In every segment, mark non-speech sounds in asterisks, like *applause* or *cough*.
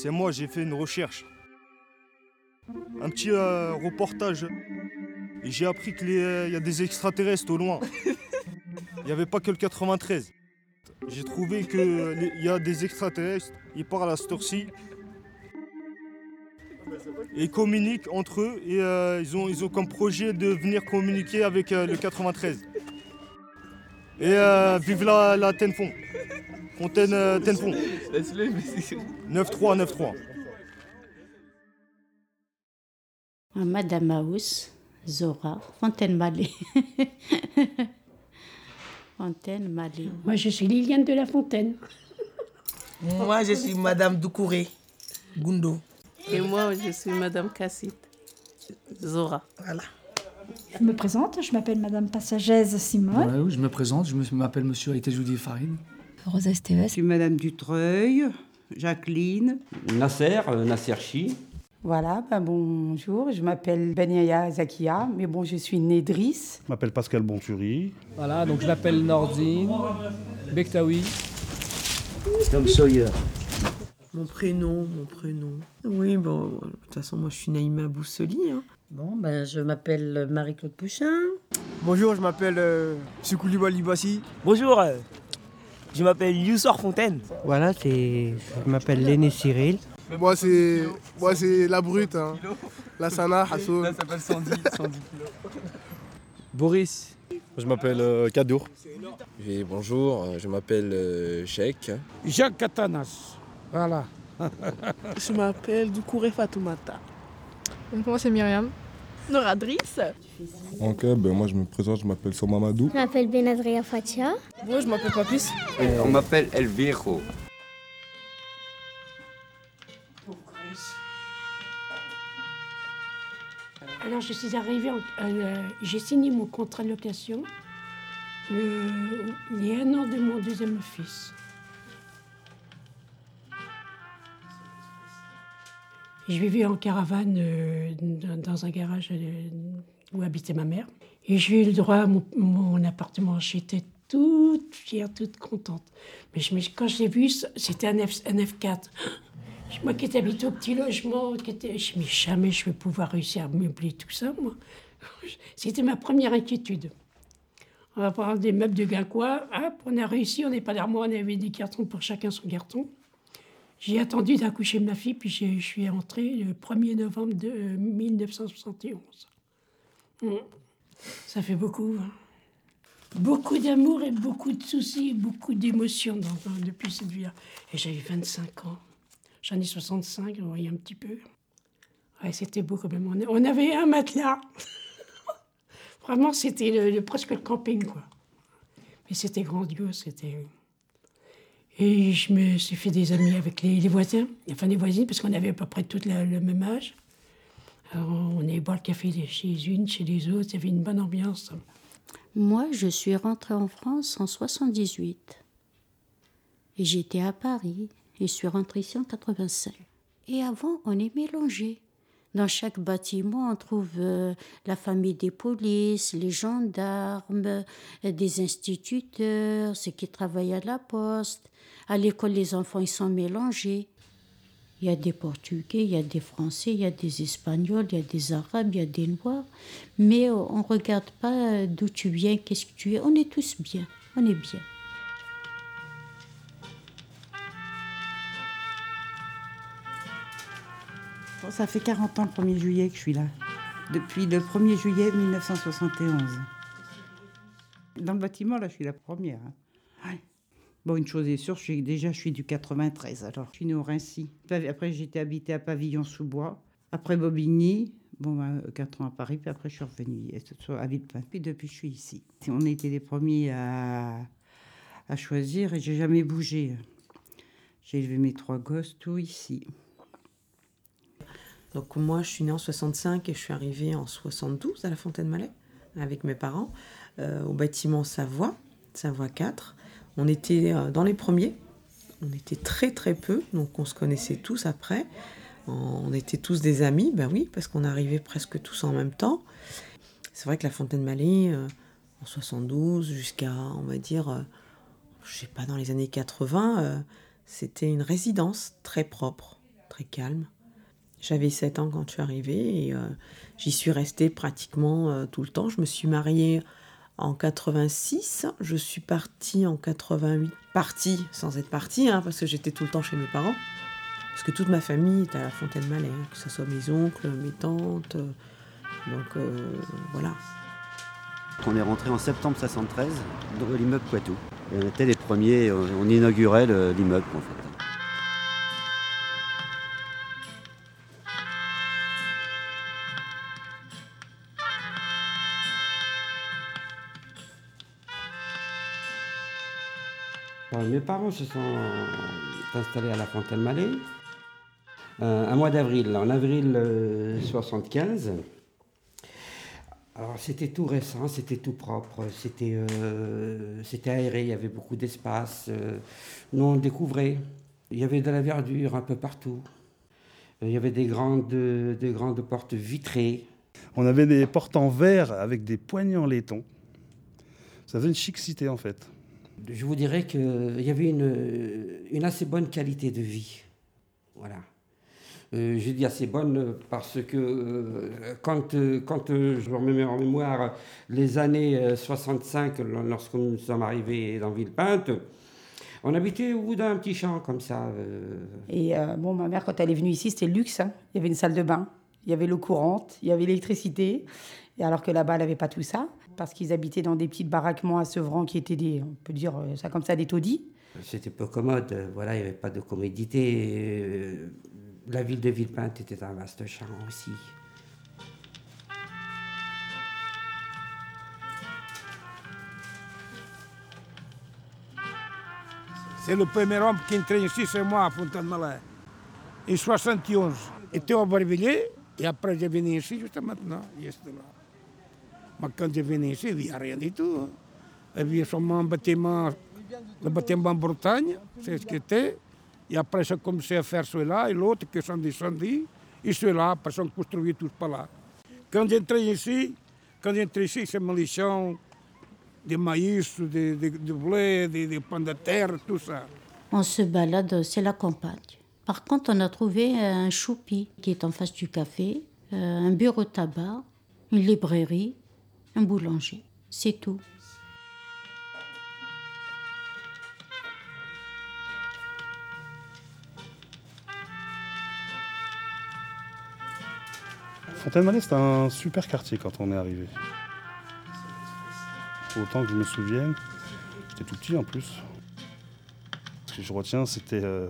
C'est moi, j'ai fait une recherche. Un petit euh, reportage. Et j'ai appris qu'il y a des extraterrestres au loin. *laughs* Il n'y avait pas que le 93. J'ai trouvé qu'il y a des extraterrestres, ils parlent à cette heure-ci. Et ils communiquent entre eux et euh, ils, ont, ils ont comme projet de venir communiquer avec euh, le 93. Et euh, vive la, la Tenfond. Fontaine euh, Tenfond. 9-3, 9-3. Madame Maus, Zora, Fontaine-Mallet. *laughs* Fontaine-Mallet. Moi, je suis Liliane de la Fontaine. Moi, je suis Madame Doucouré, Gundo. Et moi, je suis Madame Cassit, Zora. Voilà. Je me présente, je m'appelle Madame Passagèse Simone. Oui, je me présente, je me- m'appelle Monsieur Aïtajoudi Farid. Rosa Esteves. Je suis Madame Dutreuil, Jacqueline. Nasser, euh, Nasser Chi. Voilà, ben bonjour, je m'appelle Benyaya Zakia, mais bon, je suis née Driss. Je m'appelle Pascal Bonturi. Voilà, donc je m'appelle Nordine, Bektaoui. Tom Sawyer. Mon prénom, mon prénom. Oui, bon, de toute façon, moi, je suis Naïma Boussoli. Hein. Bon, ben, je m'appelle Marie-Claude Pouchin. Bonjour, je m'appelle euh, Libassi. Bonjour, euh, je m'appelle Youssor Fontaine. Voilà, c'est. Je m'appelle Léné Cyril. Moi, c'est moi c'est la brute. Hein. La Sana, Hassoun. Là, ça s'appelle 110, 110 kilos. Boris. Je m'appelle euh, Kadour. Et bonjour, euh, je m'appelle euh, Sheikh. Jacques Katanas. Voilà. Je m'appelle Doucouré Fatoumata. Donc moi c'est Myriam. Nora Driss. Ok, ben moi je me présente, je m'appelle Somamadou. Je m'appelle Benadria Fatia. Moi je m'appelle Papis. on m'appelle El Viejo. Alors, je suis arrivée, en- euh, j'ai signé mon contrat de location le- il y a un an de mon deuxième fils. Je vivais en caravane euh, dans un garage euh, où habitait ma mère. Et j'ai eu le droit à mon, appartement. J'étais toute fière, toute contente. Mais quand je l'ai vu, c'était un, F, un F4. Moi qui étais habituée au petit logement, qui était, je me dis jamais je vais pouvoir réussir à meubler tout ça, moi. *laughs* C'était ma première inquiétude. On va prendre des meubles de Guincois. Hop, on a réussi, on n'est pas d'armoire, on avait des cartons pour chacun son carton. J'ai attendu d'accoucher ma fille, puis je suis rentrée le 1er novembre de euh, 1971. Mm. Ça fait beaucoup. hein. Beaucoup d'amour et beaucoup de soucis, beaucoup d'émotions depuis cette vie-là. Et j'avais 25 ans. J'en ai 65, vous voyez un petit peu. C'était beau quand même. On avait un matelas. *laughs* Vraiment, c'était le- presque le camping, quoi. Mais c'était grandiose, c'était... Et je me suis fait des amis avec les, les voisins, enfin les voisines, parce qu'on avait à peu près toutes le même âge. On allait boire le café chez une, chez les autres, il y avait une bonne ambiance. Moi, je suis rentrée en France en 78. Et j'étais à Paris. Et je suis rentrée ici en 85. Et avant, on est mélangés. Dans chaque bâtiment, on trouve euh, la famille des polices, les gendarmes, euh, des instituteurs, ceux qui travaillent à la poste. À l'école, les enfants, ils sont mélangés. Il y a des Portugais, il y a des Français, il y a des Espagnols, il y a des Arabes, il y a des Noirs. Mais on ne regarde pas euh, d'où tu viens, qu'est-ce que tu es. On est tous bien, on est bien. Ça fait 40 ans le 1er juillet que je suis là. Depuis le 1er juillet 1971. Dans le bâtiment, là, je suis la première. hein. Bon, une chose est sûre, déjà, je suis du 93, alors. Je suis née au Rincy. Après, j'étais habitée à Pavillon-sous-Bois. Après Bobigny, bon, ben, 4 ans à Paris, puis après, je suis revenue à Villepin. Puis depuis, je suis ici. On a été les premiers à, à choisir et j'ai jamais bougé. J'ai élevé mes trois gosses, tout ici. Donc moi, je suis née en 65 et je suis arrivée en 72 à la Fontaine-Malais avec mes parents euh, au bâtiment Savoie, Savoie 4. On était euh, dans les premiers. On était très très peu, donc on se connaissait tous après. On était tous des amis, ben oui, parce qu'on arrivait presque tous en même temps. C'est vrai que la Fontaine-Malais, euh, en 72 jusqu'à, on va dire, je sais pas, dans les années 80, euh, c'était une résidence très propre. très calme. J'avais 7 ans quand je suis arrivée et euh, j'y suis restée pratiquement euh, tout le temps. Je me suis mariée en 86, je suis partie en 88. Partie sans être partie, hein, parce que j'étais tout le temps chez mes parents. Parce que toute ma famille est à la Fontaine-Malais, hein, que ce soit mes oncles, mes tantes. euh, donc voilà. On est rentré en septembre 73 dans l'immeuble Poitou. On était les premiers, on inaugurait le- l'immeuble en fait. Mes parents se sont installés à la Fontaine-Malais euh, un mois d'avril, en avril euh, 75. Alors c'était tout récent, c'était tout propre, c'était euh, aéré, il y avait beaucoup d'espace. euh, nous on découvrait, il y avait de la verdure un peu partout. Il y avait des grandes, des grandes portes vitrées. On avait des portes en verre avec des poignées en laiton. Ça faisait une chic cité en fait. Je vous dirais qu'il y avait une, une assez bonne qualité de vie. Voilà. Euh, je dis assez bonne parce que euh, quand, euh, quand euh, je remets en mémoire les années euh, 65, lorsque nous sommes arrivés dans Villepinte, on habitait au bout d'un petit champ comme ça. euh, Et euh, bon, ma mère, quand elle est venue ici, c'était luxe. hein. Il y avait une salle de bain, il y avait l'eau courante, il y avait l'électricité. Et alors que là-bas, elle n'avait pas tout ça, parce qu'ils habitaient dans des petites baraquements à Sevran qui étaient des, on peut dire euh, ça comme ça, des taudis. C'était peu commode, euh, voilà, il n'y avait pas de commodité. euh, La ville de Villepinte était un vaste champ aussi. C'est le premier homme qui est entré ici, c'est moi, à Fontaine-Malais. En 71. J'étais au Barvilliers et après j'ai venu ici juste maintenant. j'étais là. Mais quand j'ai venu ici, il n'y a rien du tout. Il y avait seulement un bâtiment, le bâtiment Bretagne, c'est ce qui était. Et après, j'ai commencé à faire celui-là et l'autre qui sont descendus. Et ceux-là, après, sont construits tous par là. Quand j'entrais ici, quand j'entrais ici, c'est champs de maïs, de, de, de blé, de, de pommes de terre, tout ça. On se balade, c'est la campagne. Par contre, on a trouvé un choupi qui est en face du café, euh, un bureau de tabac, une librairie, un boulanger. C'est tout. Fontaine-Malais, c'était un super quartier quand on est arrivé. Autant que je me souvienne, j'étais tout petit en plus. Ce que je retiens, c'était euh,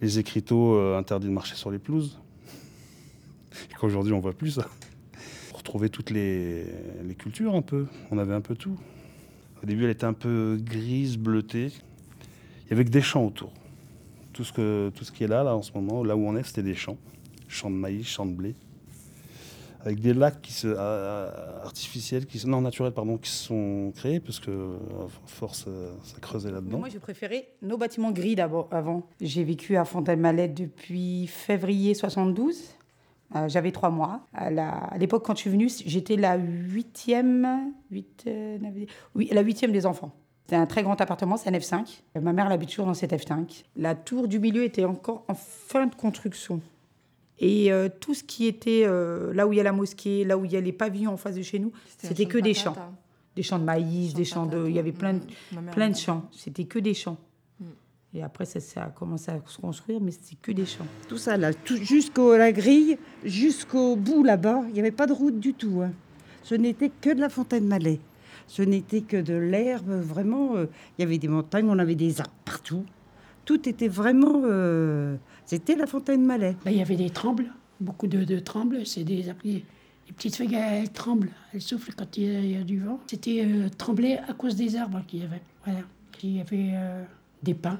les écriteaux euh, interdits de marcher sur les pelouses. Qu'aujourd'hui, on voit plus ça. On retrouvait toutes les, cultures un peu. On avait un peu tout. Au début, elle était un peu grise, bleutée. Il y avait que des champs autour. Tout ce, que, tout ce qui est là, là, en ce moment, là où on est, c'était des champs. Champs de maïs, champs de blé avec des lacs qui se, artificiels, qui, non naturels pardon, qui se sont créés parce que force euh, ça creusait là-dedans. Moi, je préférais nos bâtiments gris d'abord, avant. J'ai vécu à Fontaine-Malais depuis février 72. Euh, J'avais trois mois. À l'époque, quand je suis venue, j'étais la huitième, huit, euh, oui, la huitième des enfants. C'est un très grand appartement, c'est un F5. Ma mère elle habite toujours dans cet F5. La tour du milieu était encore en fin de construction. Et euh, tout ce qui était euh, là où il y a la mosquée, là où il y a les pavillons en face de chez nous, C'était c'était que de des champs. hein. Des champs de maïs, des champs de. Il y avait plein de, plein de champs. C'était que des champs. Et après, ça, ça a commencé à se construire, mais c'était que des champs. Tout ça, là, jusqu'à la grille, jusqu'au bout là-bas, il n'y avait pas de route du tout. hein. Ce n'était que de la fontaine Malais. Ce n'était que de l'herbe, vraiment. euh, Il y avait des montagnes, on avait des arbres partout. Tout était vraiment. euh, C'était la fontaine Malais. Là, il y avait des trembles, beaucoup de, de trembles. C'est des, des petites feuilles, elles tremblent, elles soufflent quand il y a, il y a du vent. C'était euh, tremblé à cause des arbres qu'il y avait. Voilà. Il y avait euh, des pins,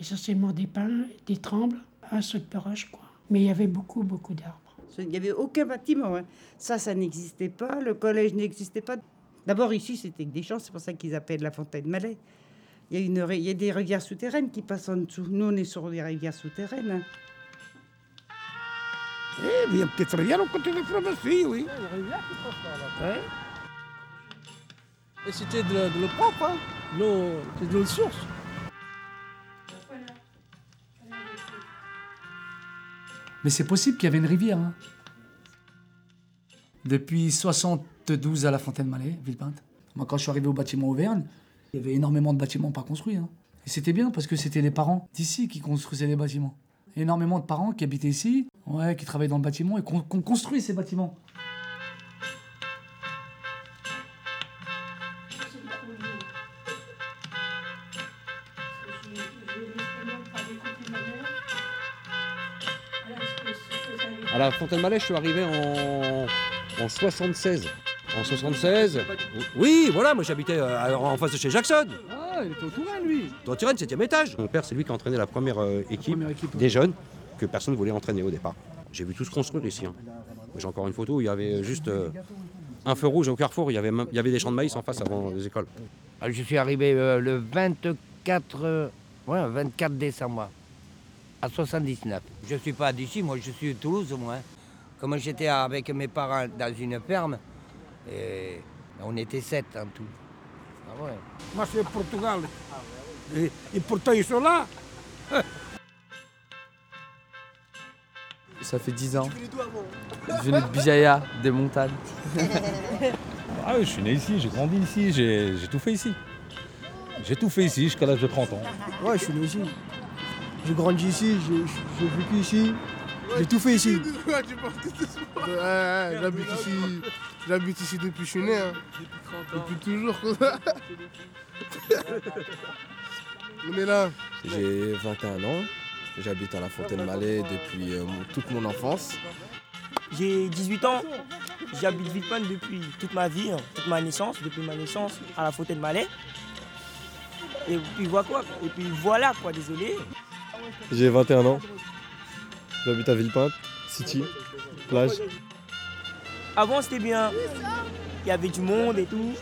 essentiellement des pins, des trembles, un seul roche, quoi. Mais il y avait beaucoup, beaucoup d'arbres. Ce- Il n'y avait aucun bâtiment. hein. Ça, ça n'existait pas. Le collège n'existait pas. D'abord, ici, c'était que des champs. C'est pour ça qu'ils appellent la fontaine Malais. Il y, a une, il y a des rivières souterraines qui passent en dessous. Nous, on est sur des rivières souterraines. hein. Eh, il y a petite rivière au côté de la pharmacie, oui. Et c'était de, l'eau- de l'eau propre, hein. L'eau, c'est de l'eau de source. Mais c'est possible qu'il y avait une rivière. hein. Depuis 72 à la Fontaine-Malais, Villepinte. Moi, quand je suis arrivé au bâtiment Auvergne, il y avait énormément de bâtiments pas construits. hein. Et c'était bien parce que c'était les parents d'ici qui construisaient les bâtiments. Énormément de parents qui habitaient ici, ouais, qui travaillaient dans le bâtiment et qui ont construit ces bâtiments. À la Fontaine-Malais, je suis arrivé en, en 76. En 76 Oui, voilà, moi j'habitais euh, en face de chez Jackson. Ah, il était au Touraine, lui Dans Turenne, 7 étage. Mon père, c'est lui qui a entraîné la première euh, équipe, des jeunes que personne ne voulait entraîner au départ. J'ai vu tout se construire ici. hein. J'ai encore une photo où il y avait juste euh, un feu rouge au carrefour. Il y, avait même- il y avait des champs de maïs en face avant les écoles. Ah, Je suis arrivé euh, le 24, euh, ouais, 24 décembre à 79. Je ne suis pas d'ici, moi je suis de Toulouse moi. hein. Comme j'étais avec mes parents dans une ferme, et on était sept en tout. Ah ouais. Moi, c'est Portugal. Et, et pourtant, ils sont là. Ça fait 10 ans. Je venais de Bijaya, des montagnes. *laughs* Ah oui, je suis né ici, j'ai grandi ici, j'ai j'ai tout fait ici. J'ai tout fait ici jusqu'à l'âge de 30 ans. Ouais, je suis né ici. J'ai grandi ici, j'ai vécu ici, j'ai tout fait ici. Ouais, j'habite ici. J'habite ici depuis que je suis né. hein. Depuis toujours. *laughs* On est là. J'ai 21 ans. J'habite à la Fontaine-Malais depuis euh, toute mon enfance. J'ai 18 ans. J'habite Villepinte depuis toute ma vie, hein, toute ma naissance, depuis ma naissance à la Fontaine-Malais. Et puis voilà quoi. Et puis voilà quoi, désolé. J'ai 21 ans. J'habite à Villepinte, City, plage. Avant c'était bien. Il y avait du monde et tout.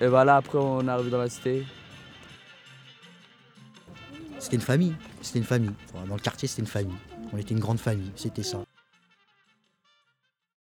Et voilà, après on est arrivé dans la cité. C'était une famille, c'était une famille. Dans le quartier, c'était une famille. On était une grande famille, c'était ça.